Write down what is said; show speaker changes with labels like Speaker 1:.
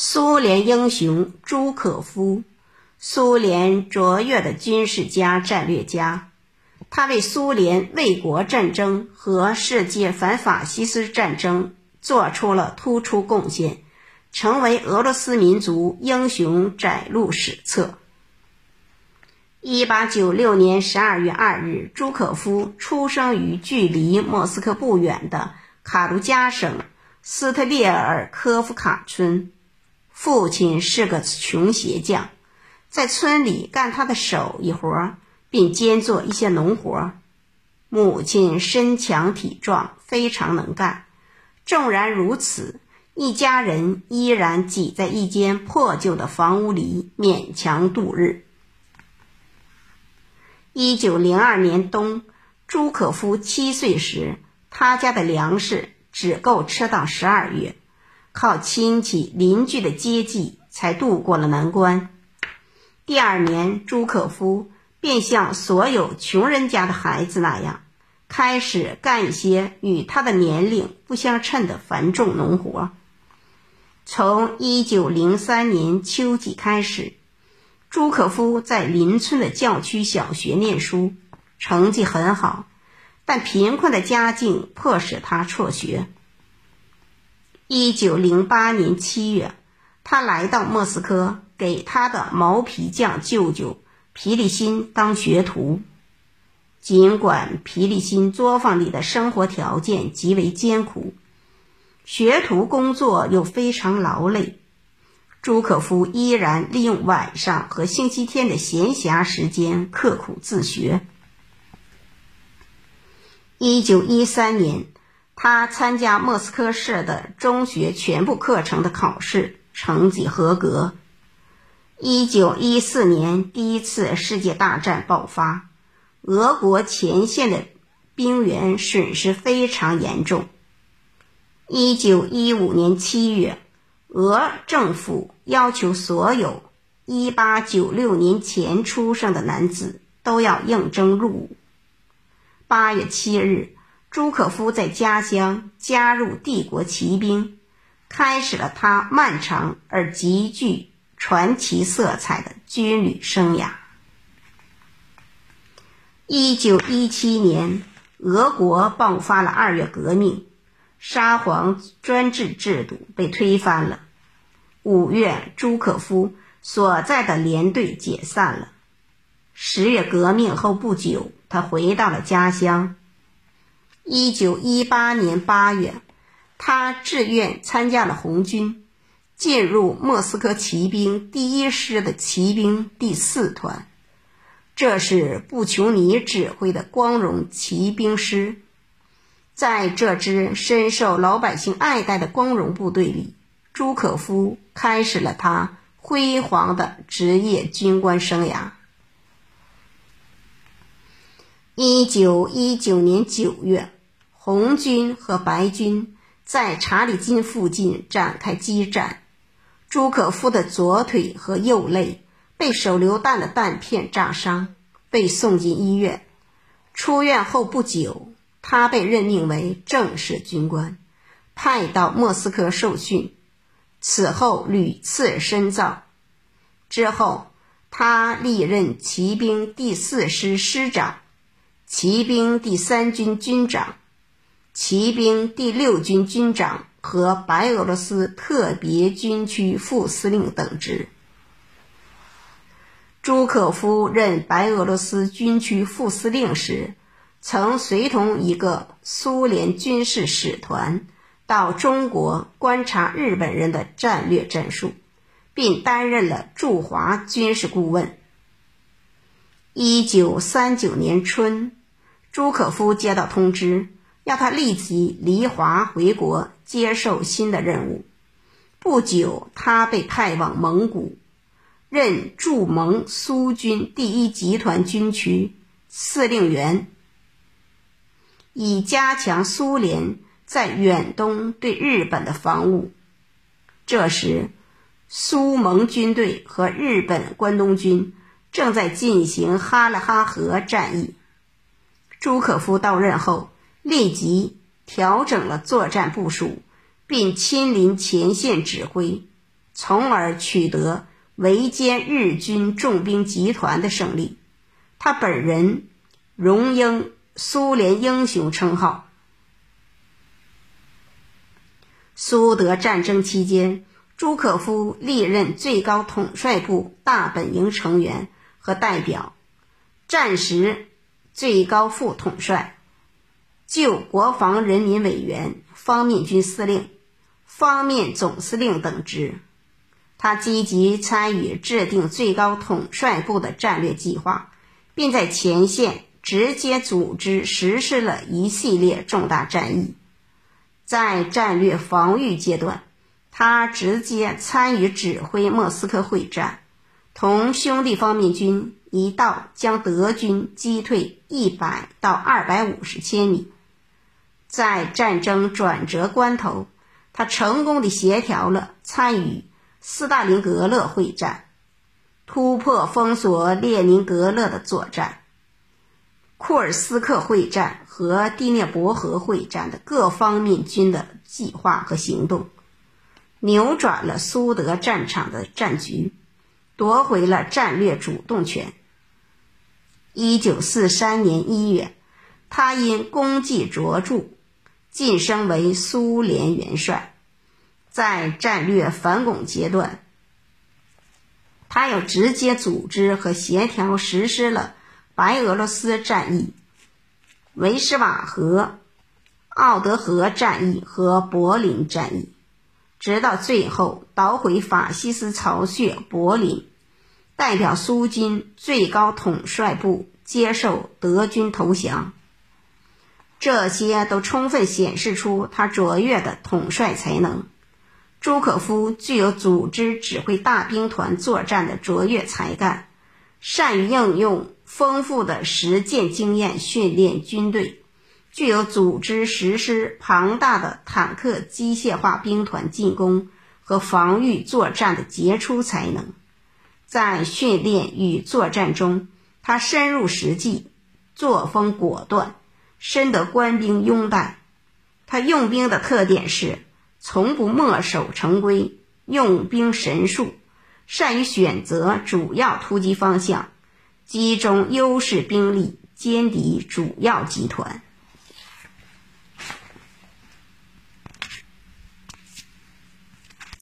Speaker 1: 苏联英雄朱可夫，苏联卓越的军事家、战略家。他为苏联卫国战争和世界反法西斯战争做出了突出贡献，成为俄罗斯民族英雄载入史册。一八九六年十二月二日，朱可夫出生于距离莫斯科不远的卡卢加省斯特列尔科夫卡村。父亲是个穷鞋匠，在村里干他的手艺活，并兼做一些农活。母亲身强体壮，非常能干。纵然如此，一家人依然挤在一间破旧的房屋里勉强度日。一九零二年冬，朱可夫七岁时，他家的粮食只够吃到十二月。靠亲戚邻居的接济，才渡过了难关。第二年，朱可夫便像所有穷人家的孩子那样，开始干一些与他的年龄不相称的繁重农活。从一九零三年秋季开始，朱可夫在邻村的教区小学念书，成绩很好，但贫困的家境迫使他辍学。一九零八年七月，他来到莫斯科，给他的毛皮匠舅舅皮利辛当学徒。尽管皮利辛作坊里的生活条件极为艰苦，学徒工作又非常劳累，朱可夫依然利用晚上和星期天的闲暇时间刻苦自学。一九一三年。他参加莫斯科市的中学全部课程的考试，成绩合格。一九一四年，第一次世界大战爆发，俄国前线的兵员损失非常严重。一九一五年七月，俄政府要求所有一八九六年前出生的男子都要应征入伍。八月七日。朱可夫在家乡加入帝国骑兵，开始了他漫长而极具传奇色彩的军旅生涯。一九一七年，俄国爆发了二月革命，沙皇专制制度被推翻了。五月，朱可夫所在的连队解散了。十月革命后不久，他回到了家乡。一九一八年八月，他志愿参加了红军，进入莫斯科骑兵第一师的骑兵第四团，这是布琼尼指挥的光荣骑兵师。在这支深受老百姓爱戴的光荣部队里，朱可夫开始了他辉煌的职业军官生涯。一九一九年九月。红军和白军在查理金附近展开激战，朱可夫的左腿和右肋被手榴弹的弹片炸伤，被送进医院。出院后不久，他被任命为正式军官，派到莫斯科受训。此后屡次深造。之后，他历任骑兵第四师师长、骑兵第三军军长。骑兵第六军军长和白俄罗斯特别军区副司令等职。朱可夫任白俄罗斯军区副司令时，曾随同一个苏联军事使团到中国观察日本人的战略战术，并担任了驻华军事顾问。一九三九年春，朱可夫接到通知。要他立即离华回国，接受新的任务。不久，他被派往蒙古，任驻蒙苏军第一集团军区司令员，以加强苏联在远东对日本的防务。这时，苏蒙军队和日本关东军正在进行哈拉哈河战役。朱可夫到任后。立即调整了作战部署，并亲临前线指挥，从而取得围歼日军重兵集团的胜利。他本人荣膺苏联英雄称号。苏德战争期间，朱可夫历任最高统帅部大本营成员和代表，战时最高副统帅、旧国防人民委员、方面军司令、方面总司令等职。他积极参与制定最高统帅部的战略计划，并在前线直接组织实施了一系列重大战役。在战略防御阶段，他直接参与指挥莫斯科会战，同兄弟方面军一道将德军击退一百到二百五十千米。在战争转折关头，他成功的协调了参与斯大林格勒会战、突破封锁列宁格勒的作战。库尔斯克会战和第聂伯河会战的各方面军的计划和行动，扭转了苏德战场的战局，夺回了战略主动权。一九四三年一月，他因功绩卓著，晋升为苏联元帅。在战略反攻阶段，他又直接组织和协调实施了。白俄罗斯战役、维什瓦河、奥德河战役和柏林战役，直到最后捣毁法西斯巢穴柏林，代表苏军最高统帅部接受德军投降。这些都充分显示出他卓越的统帅才能。朱可夫具有组织指挥大兵团作战的卓越才干，善于应用。丰富的实践经验训练军队，具有组织实施庞大的坦克机械化兵团进攻和防御作战的杰出才能。在训练与作战中，他深入实际，作风果断，深得官兵拥戴。他用兵的特点是从不墨守成规，用兵神速，善于选择主要突击方向。集中优势兵力歼敌主要集团。